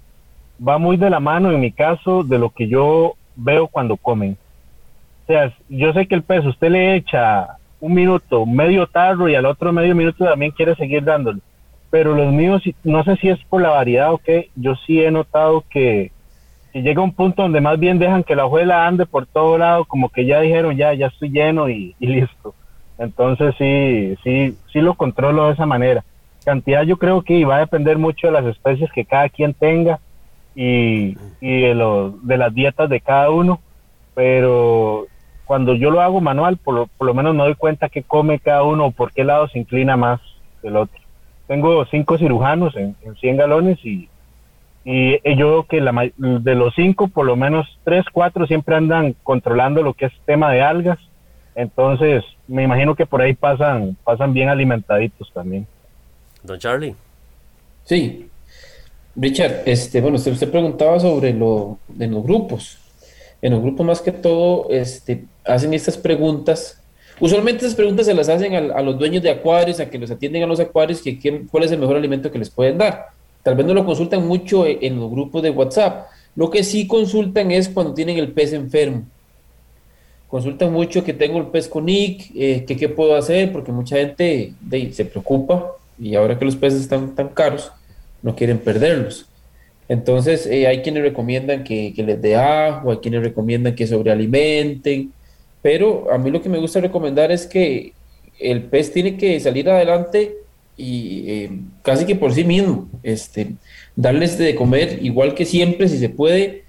va muy de la mano, en mi caso, de lo que yo veo cuando comen. O sea, yo sé que el peso usted le echa un minuto, medio tarro y al otro medio minuto también quiere seguir dándole. Pero los míos, no sé si es por la variedad o qué, yo sí he notado que, llega un punto donde más bien dejan que la abuela ande por todo lado, como que ya dijeron, ya, ya estoy lleno y listo. Entonces sí, sí, sí lo controlo de esa manera. Cantidad yo creo que va a depender mucho de las especies que cada quien tenga y, de, de las dietas de cada uno, pero cuando yo lo hago manual, por lo, por lo menos me doy cuenta qué come cada uno o por qué lado se inclina más el otro. Tengo cinco cirujanos en, en 100 galones y, y yo veo que la, de los cinco, por lo menos tres, cuatro siempre andan controlando lo que es tema de algas entonces, me imagino que por ahí pasan, pasan bien alimentaditos también. Don Charlie. Sí. Richard, este, bueno, usted, usted preguntaba sobre lo de los grupos. En los grupos más que todo este, hacen estas preguntas. Usualmente esas preguntas se las hacen a, los dueños de acuarios, a que los atienden a los acuarios, que, cuál es el mejor alimento que les pueden dar. Tal vez no lo consultan mucho en, en los grupos de WhatsApp. Lo que sí consultan es cuando tienen el pez enfermo consultan mucho que tengo el pez con IC, eh, que qué puedo hacer, porque mucha gente se preocupa y ahora que los peces están tan caros, no quieren perderlos. Entonces eh, hay quienes recomiendan que, les dé ajo, hay quienes recomiendan que sobrealimenten, pero a mí lo que me gusta recomendar es que el pez tiene que salir adelante y eh, casi que por sí mismo, este, darles de comer igual que siempre, si se puede,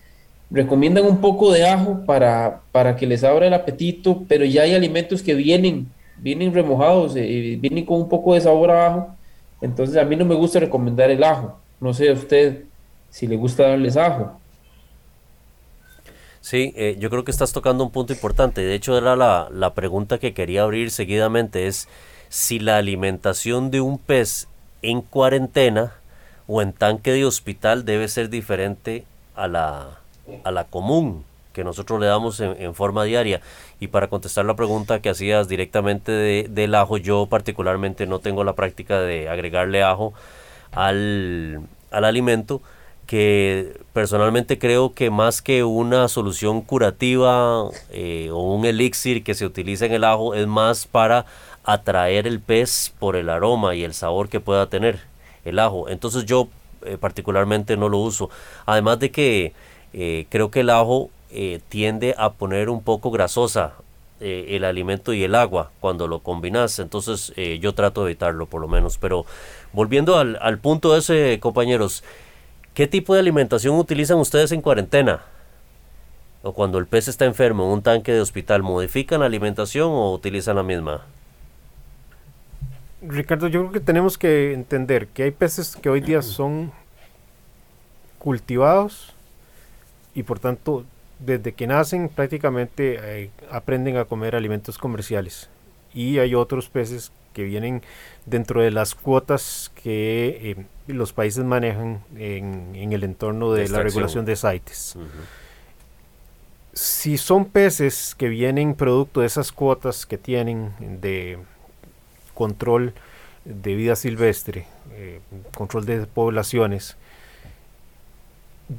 recomiendan un poco de ajo para, para que les abra el apetito, pero ya hay alimentos que vienen, vienen remojados, eh, vienen con un poco de sabor a ajo. Entonces a mí no me gusta recomendar el ajo. No sé a usted si le gusta darles ajo. Sí, eh, yo creo que estás tocando un punto importante. De hecho, era la, la pregunta que quería abrir seguidamente. Es si la alimentación de un pez en cuarentena o en tanque de hospital debe ser diferente a la, a la común que nosotros le damos en, forma diaria. Y para contestar la pregunta que hacías directamente del ajo, yo particularmente no tengo la práctica de agregarle ajo al, alimento, que personalmente creo que más que una solución curativa eh, o un elixir que se utiliza en el ajo, es más para atraer el pez por el aroma y el sabor que pueda tener el ajo. Entonces yo eh, particularmente no lo uso. Además de que eh, creo que el ajo tiende a poner un poco grasosa el alimento y el agua cuando lo combinas. Entonces yo trato de evitarlo por lo menos. Pero volviendo al, al punto ese, compañeros, ¿qué tipo de alimentación utilizan ustedes en cuarentena? o cuando el pez está enfermo en un tanque de hospital, ¿modifican la alimentación o utilizan la misma? Ricardo, yo creo que tenemos que entender que hay peces que hoy día son cultivados y por tanto desde que nacen prácticamente eh, aprenden a comer alimentos comerciales y hay otros peces que vienen dentro de las cuotas que eh, los países manejan en, el entorno de, la regulación de CITES. Si son peces que vienen producto de esas cuotas que tienen de control de vida silvestre, eh, control de poblaciones,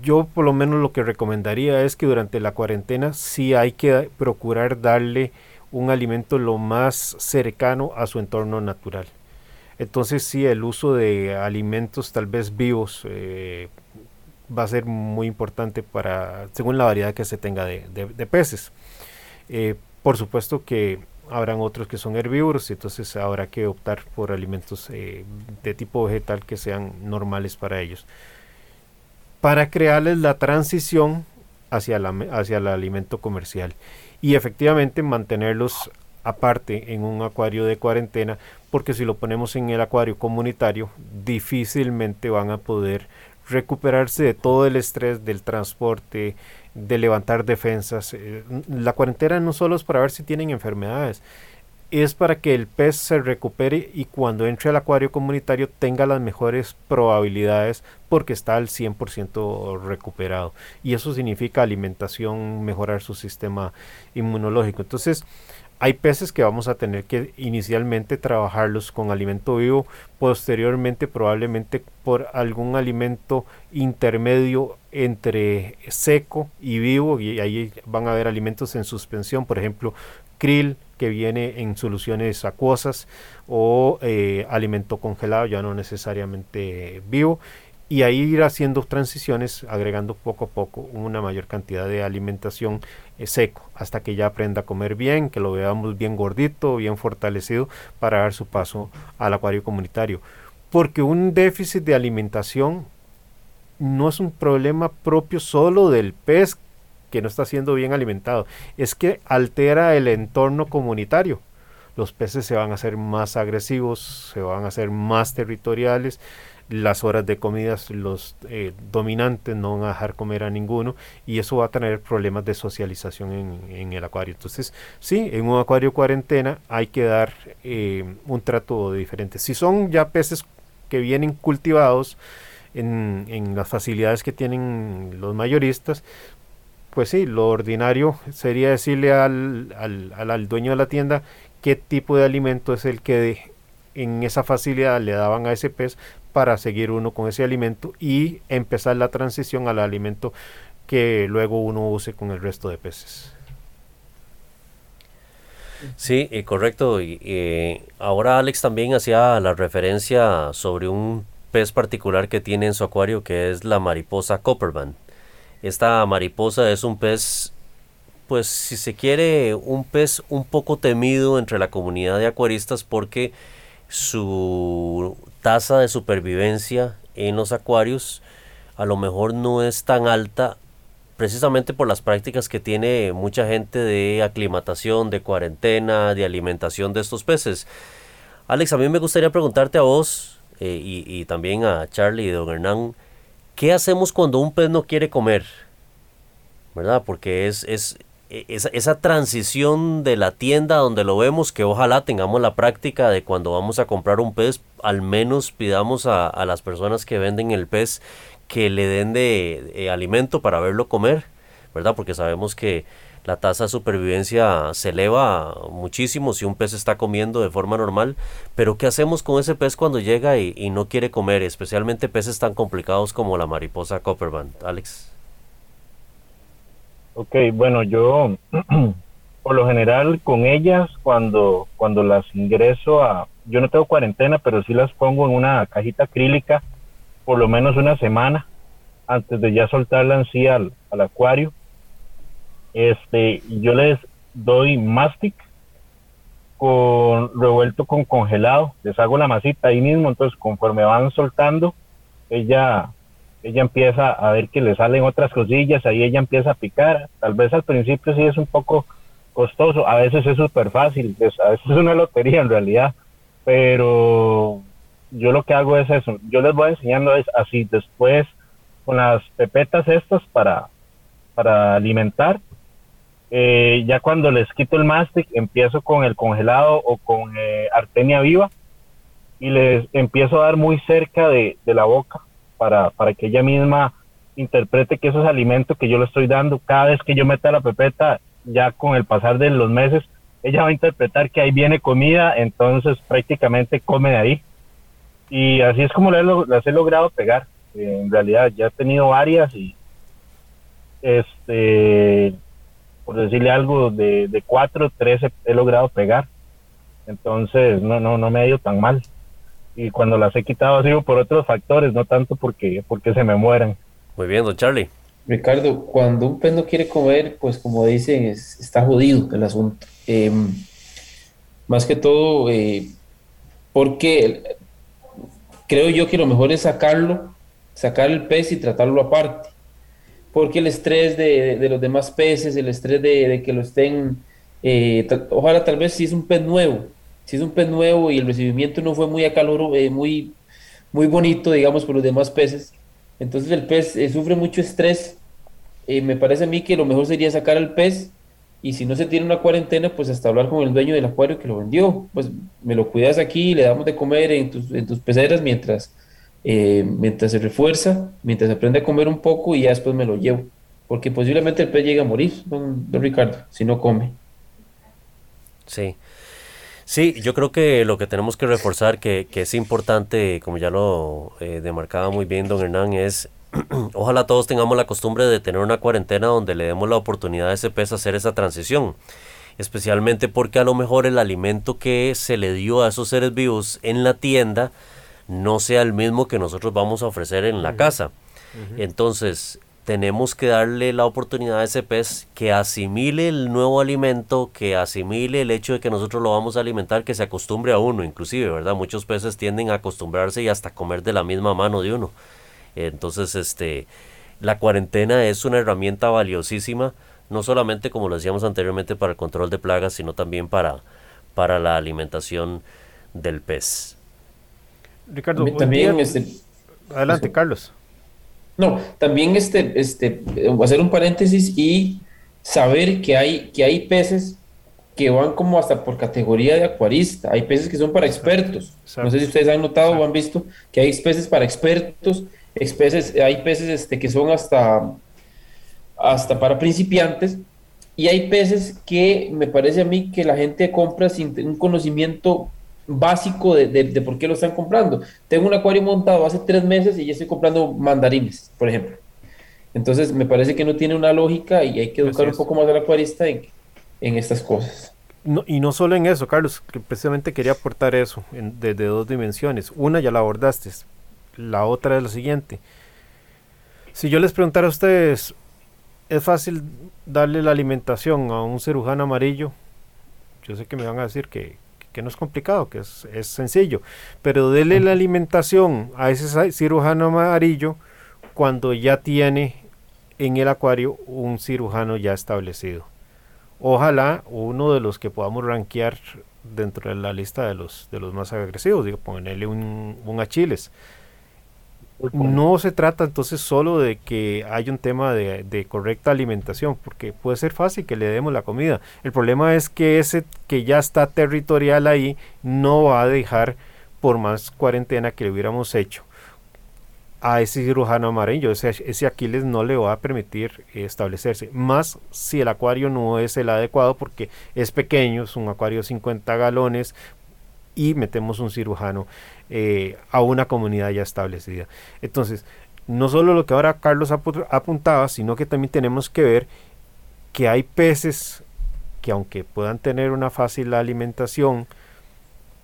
yo por lo menos lo que recomendaría es que durante la cuarentena sí hay que procurar darle un alimento lo más cercano a su entorno natural. Entonces sí, el uso de alimentos tal vez vivos eh, va a ser muy importante para, según la variedad que se tenga de, peces. Eh, por supuesto que habrán otros que son herbívoros, entonces habrá que optar por alimentos eh, de tipo vegetal que sean normales para ellos. Para crearles la transición hacia, hacia el alimento comercial y efectivamente mantenerlos aparte en un acuario de cuarentena porque si lo ponemos en el acuario comunitario difícilmente van a poder recuperarse de todo el estrés del transporte, de levantar defensas. Eh, la cuarentena no solo es para ver si tienen enfermedades, es para que el pez se recupere y cuando entre al acuario comunitario tenga las mejores probabilidades porque está al 100% recuperado. Y eso significa alimentación, mejorar su sistema inmunológico. Entonces, hay peces que vamos a tener que inicialmente trabajarlos con alimento vivo, posteriormente probablemente por algún alimento intermedio entre seco y vivo y ahí van a haber alimentos en suspensión, por ejemplo, krill que viene en soluciones acuosas o eh, alimento congelado, ya no necesariamente vivo. Y ahí ir haciendo transiciones, agregando poco a poco una mayor cantidad de alimentación seco, hasta que ya aprenda a comer bien, que lo veamos bien gordito, bien fortalecido, para dar su paso al acuario comunitario. Porque un déficit de alimentación no es un problema propio solo del pez que no está siendo bien alimentado, es que altera el entorno comunitario. Los peces se van a hacer más agresivos, se van a hacer más territoriales, las horas de comidas, los eh, dominantes no van a dejar comer a ninguno y eso va a tener problemas de socialización en, el acuario. Entonces, sí, en un acuario cuarentena hay que dar eh, un trato diferente. Si son ya peces que vienen cultivados en, las facilidades que tienen los mayoristas, pues sí, lo ordinario sería decirle al, al, al, dueño de la tienda qué tipo de alimento es el que en esa facilidad le daban a ese pez para seguir uno con ese alimento y empezar la transición al alimento que luego uno use con el resto de peces. Sí, eh, correcto. Eh, ahora Alex también hacía la referencia sobre un pez particular que tiene en su acuario que es la mariposa Copperband. Esta mariposa es un pez, pues si se quiere, un pez un poco temido entre la comunidad de acuaristas porque su tasa de supervivencia en los acuarios a lo mejor no es tan alta precisamente por las prácticas que tiene mucha gente de aclimatación, de cuarentena, de alimentación de estos peces. Alex, a mí me gustaría preguntarte a vos eh, y, también a Charlie y Don Hernán, ¿qué hacemos cuando un pez no quiere comer? ¿Verdad? Porque es, es, esa, esa, transición de la tienda donde lo vemos, que ojalá tengamos la práctica de cuando vamos a comprar un pez, al menos pidamos a, las personas que venden el pez que le den de, alimento para verlo comer, ¿verdad? Porque sabemos que la tasa de supervivencia se eleva muchísimo si un pez está comiendo de forma normal, pero ¿qué hacemos con ese pez cuando llega y, no quiere comer? Especialmente peces tan complicados como la mariposa Copperband, Alex. Ok, bueno, yo por lo general con ellas cuando, cuando las ingreso a, yo no tengo cuarentena, pero sí las pongo en una cajita acrílica por lo menos una semana antes de ya soltarla en sí al, acuario. Este, yo les doy mastic con revuelto con congelado, les hago la masita ahí mismo, entonces conforme van soltando, ella ella empieza a ver que le salen otras cosillas, ahí ella empieza a picar. Tal vez al principio sí es un poco costoso, a veces es súper fácil, a veces es una lotería en realidad, pero yo lo que hago es eso, yo les voy enseñando es así, después con las pepetas estas para, para alimentar, Eh, ya cuando les quito el mastic, empiezo con el congelado o con eh, artenia viva y les empiezo a dar muy cerca de, la boca para, para que ella misma interprete que eso es alimento que yo le estoy dando. Cada vez que yo meta la pepeta, ya con el pasar de los meses, ella va a interpretar que ahí viene comida, entonces prácticamente come de ahí. Y así es como las he logrado pegar. Eh, en realidad ya he tenido varias y este por decirle algo de, de cuatro, tres he, logrado pegar. Entonces no, no, no me ha ido tan mal. Y cuando las he quitado ha sido por otros factores, no tanto porque, porque se me mueran. Muy bien, don Charlie. Ricardo, cuando un pez no quiere comer, pues como dicen, está jodido el asunto. Em, más que todo, eh, porque creo yo que lo mejor es sacarlo, sacar el pez y tratarlo aparte. Porque el estrés de, los demás peces, el estrés de, que lo estén, eh, ojalá tal vez si es un pez nuevo, si es un pez nuevo y el recibimiento no fue muy acaloro, eh, muy, muy bonito, digamos, por los demás peces, entonces el pez eh, sufre mucho estrés. Eh, me parece a mí que lo mejor sería sacar al pez y si no se tiene una cuarentena, pues hasta hablar con el dueño del acuario que lo vendió. Pues me lo cuidas aquí, le damos de comer en tus, en tus peceras mientras, eh, mientras se refuerza, mientras aprende a comer un poco y ya después me lo llevo. Porque posiblemente el pez llegue a morir, don, Ricardo, si no come. Sí. Sí, yo creo que lo que tenemos que reforzar, que, que es importante, como ya lo eh, demarcaba muy bien don Hernán, es ojalá todos tengamos la costumbre de tener una cuarentena donde le demos la oportunidad a ese pez a hacer esa transición. Especialmente porque a lo mejor el alimento que se le dio a esos seres vivos en la tienda no sea el mismo que nosotros vamos a ofrecer en la casa. Entonces, tenemos que darle la oportunidad a ese pez que asimile el nuevo alimento, que asimile el hecho de que nosotros lo vamos a alimentar, que se acostumbre a uno, inclusive, ¿verdad? Muchos peces tienden a acostumbrarse y hasta comer de la misma mano de uno. Entonces, este, la cuarentena es una herramienta valiosísima, no solamente como lo decíamos anteriormente para el control de plagas, sino también para, para la alimentación del pez. Ricardo, también este, adelante, Carlos. No, también este, este, hacer un paréntesis y saber que hay, que hay peces que van como hasta por categoría de acuarista. Hay peces que son para expertos. No sé si ustedes han notado o han visto que hay peces para expertos, hay peces este, que son hasta, hasta para principiantes. Y hay peces que me parece a mí que la gente compra sin un conocimiento básico de, de, por qué lo están comprando. Tengo un acuario montado hace tres meses y ya estoy comprando mandarines, por ejemplo. Entonces me parece que no tiene una lógica y hay que educar un poco más al acuarista en, en estas cosas. No, y no solo en eso, Carlos, que precisamente quería aportar eso desde de dos dimensiones. Una ya la abordaste, la otra es la siguiente. Si yo les preguntara a ustedes, ¿es fácil darle la alimentación a un cirujano amarillo? Yo sé que me van a decir que, que no es complicado, que es, sencillo, pero dele la alimentación a ese cirujano amarillo cuando ya tiene en el acuario un cirujano ya establecido. Ojalá uno de los que podamos rankear dentro de la lista de los, de los más agresivos, digo, ponerle un, un Achiles no se trata entonces solo de que haya un tema de, correcta alimentación, porque puede ser fácil que le demos la comida. El problema es que ese que ya está territorial ahí no va a dejar, por más cuarentena que le hubiéramos hecho, a ese cirujano amarillo, ese, ese Aquiles no le va a permitir establecerse. Más si el acuario no es el adecuado porque es pequeño, es un acuario de 50 galones y metemos un cirujano eh, a una comunidad ya establecida. Entonces, no solo lo que ahora Carlos apuntaba, sino que también tenemos que ver que hay peces que aunque puedan tener una fácil alimentación,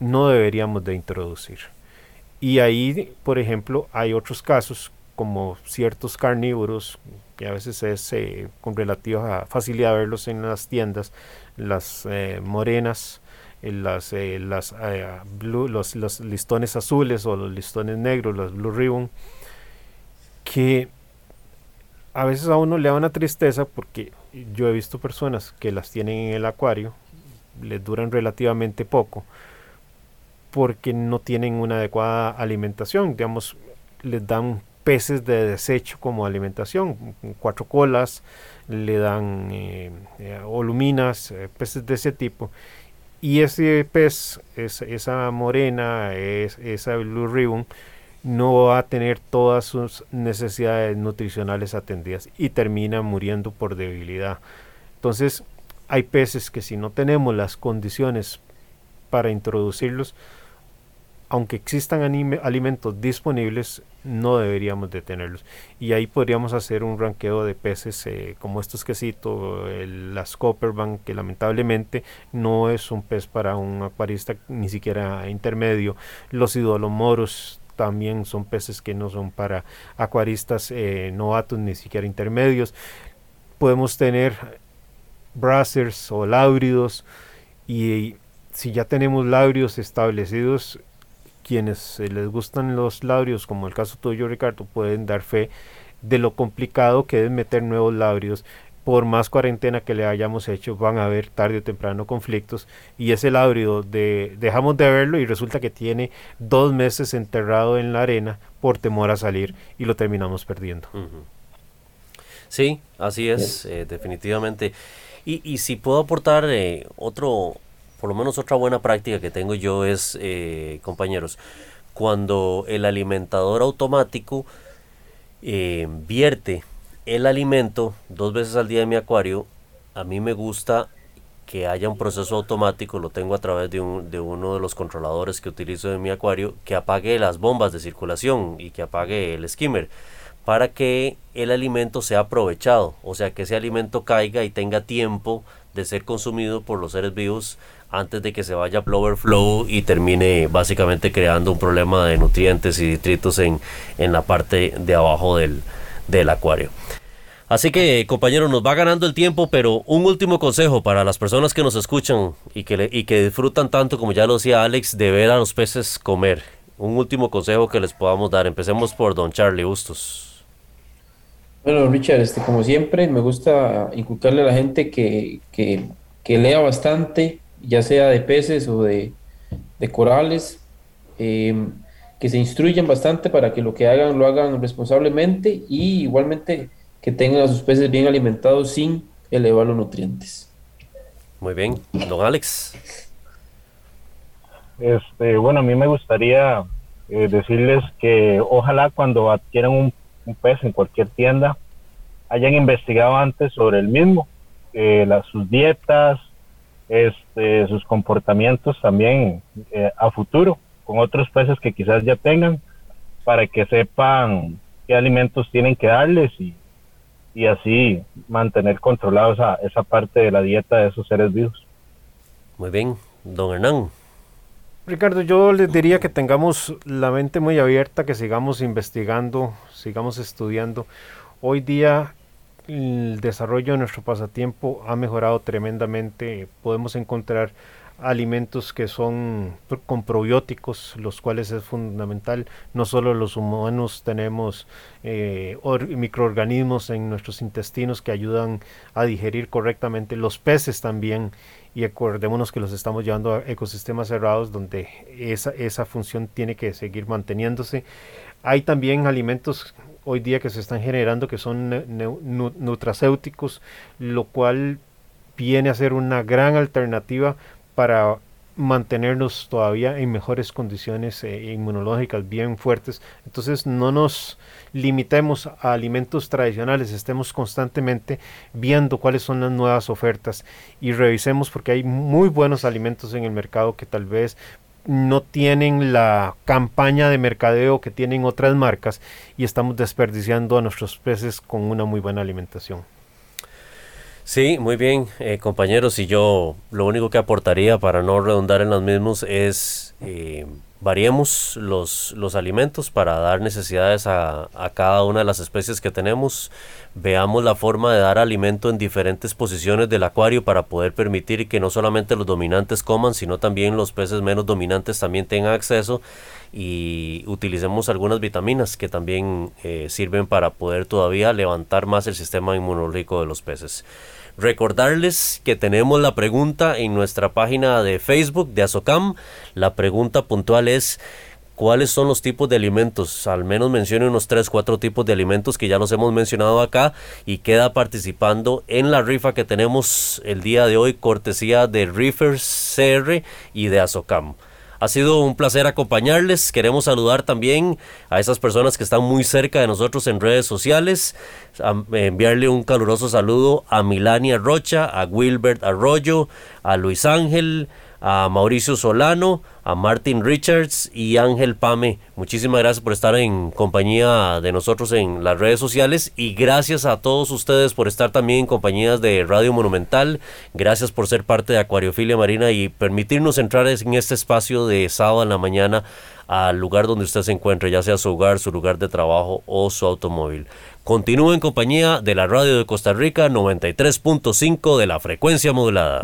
no deberíamos de introducir. Y ahí, por ejemplo, hay otros casos como ciertos carnívoros, que a veces es eh, con relativa facilidad verlos en las tiendas, las eh, morenas, las, eh, eh, los, los, listones azules o los listones negros, los Blue Ribbon, que a veces a uno le da una tristeza porque yo he visto personas que las tienen en el acuario, les duran relativamente poco, porque no tienen una adecuada alimentación, digamos, les dan peces de desecho como alimentación, cuatro colas, le dan eh, eh, oluminas, peces de ese tipo. Y ese pez, esa morena, esa blue ribbon, no va a tener todas sus necesidades nutricionales atendidas y termina muriendo por debilidad. Entonces, hay peces que si no tenemos las condiciones para introducirlos, aunque existan alimentos disponibles, no deberíamos de tenerlos. Y ahí podríamos hacer un ranqueo de peces eh, como estos que cito, el, las Copperbank, que lamentablemente no es un pez para un acuarista ni siquiera intermedio. Los idolomoros también son peces que no son para acuaristas eh, novatos ni siquiera intermedios. Podemos tener brassers o lábridos y si ya tenemos labrios establecidos, quienes eh, les gustan los labrios, como el caso tuyo Ricardo, pueden dar fe de lo complicado que es meter nuevos labrios. Por más cuarentena que le hayamos hecho, van a haber tarde o temprano conflictos. Y ese labrio de, dejamos de verlo y resulta que tiene dos meses enterrado en la arena por temor a salir y lo terminamos perdiendo. Sí, así es, eh, definitivamente. Y, y, si puedo aportar eh, otro, por lo menos otra buena práctica que tengo yo es, eh, compañeros, cuando el alimentador automático eh, vierte el alimento dos veces al día en mi acuario, a mí me gusta que haya un proceso automático, lo tengo a través de, de uno de los controladores que utilizo en mi acuario, que apague las bombas de circulación y que apague el skimmer para que el alimento sea aprovechado, o sea que ese alimento caiga y tenga tiempo de ser consumido por los seres vivos antes de que se vaya a flow y termine básicamente creando un problema de nutrientes y detritos en, en la parte de abajo del, del acuario. Así que, compañeros, nos va ganando el tiempo, pero un último consejo para las personas que nos escuchan y que, y que disfrutan tanto, como ya lo decía Alex, de ver a los peces comer. Un último consejo que les podamos dar. Empecemos por don Charlie Bustos. Bueno, Richard, este, como siempre, me gusta inculcarle a la gente que, que, que lea bastante, ya sea de peces o de, corales, em, que se instruyan bastante para que lo que hagan lo hagan responsablemente y igualmente que tengan a sus peces bien alimentados sin elevar los nutrientes. Muy bien, don Alex. Este, bueno, a mí me gustaría eh, decirles que ojalá cuando adquieran un, pez en cualquier tienda hayan investigado antes sobre el mismo, eh, las, sus dietas, este, sus comportamientos también eh, a futuro con otros peces que quizás ya tengan para que sepan qué alimentos tienen que darles y, y así mantener controlada esa, esa parte de la dieta de esos seres vivos. Muy bien, don Hernán. Ricardo, yo les diría que tengamos la mente muy abierta, que sigamos investigando, sigamos estudiando. Hoy día el desarrollo de nuestro pasatiempo ha mejorado tremendamente. Podemos encontrar alimentos que son con probióticos, los cuales es fundamental. No solo los humanos tenemos eh, microorganismos en nuestros intestinos que ayudan a digerir correctamente, los peces también. Y acordémonos que los estamos llevando a ecosistemas cerrados donde esa, esa función tiene que seguir manteniéndose. Hay también alimentos hoy día que se están generando que son nutracéuticos, lo cual viene a ser una gran alternativa para mantenernos todavía en mejores condiciones eh, inmunológicas bien fuertes. Entonces no nos limitemos a alimentos tradicionales, estemos constantemente viendo cuáles son las nuevas ofertas y revisemos porque hay muy buenos alimentos en el mercado que tal vez no tienen la campaña de mercadeo que tienen otras marcas y estamos desperdiciando a nuestros peces con una muy buena alimentación. Sí, muy bien, eh, compañeros. Y yo lo único que aportaría para no redundar en los mismos es eh, variemos los, los alimentos para dar necesidades a, a, cada una de las especies que tenemos. Veamos la forma de dar alimento en diferentes posiciones del acuario para poder permitir que no solamente los dominantes coman, sino también los peces menos dominantes también tengan acceso y utilicemos algunas vitaminas que también eh, sirven para poder todavía levantar más el sistema inmunológico de los peces. Recordarles que tenemos la pregunta en nuestra página de Facebook de Azocam. La pregunta puntual es cuáles son los tipos de alimentos. Al menos mencione unos 3, 4 tipos de alimentos que ya los hemos mencionado acá y queda participando en la rifa que tenemos el día de hoy, cortesía de Riffers CR y de Azocam. Ha sido un placer acompañarles. Queremos saludar también a esas personas que están muy cerca de nosotros en redes sociales. enviarle un caluroso saludo a Milania Rocha, a Wilbert Arroyo, a Luis Ángel, a Mauricio Solano, a Martin Richards y Ángel Pame. Muchísimas gracias por estar en compañía de nosotros en las redes sociales y gracias a todos ustedes por estar también en compañías de Radio Monumental. Gracias por ser parte de Acuariofilia Marina y permitirnos entrar en este espacio de sábado en la mañana al lugar donde usted se encuentre, ya sea su hogar, su lugar de trabajo o su automóvil. Continúe en compañía de la Radio de Costa Rica 93.5 de la frecuencia modulada.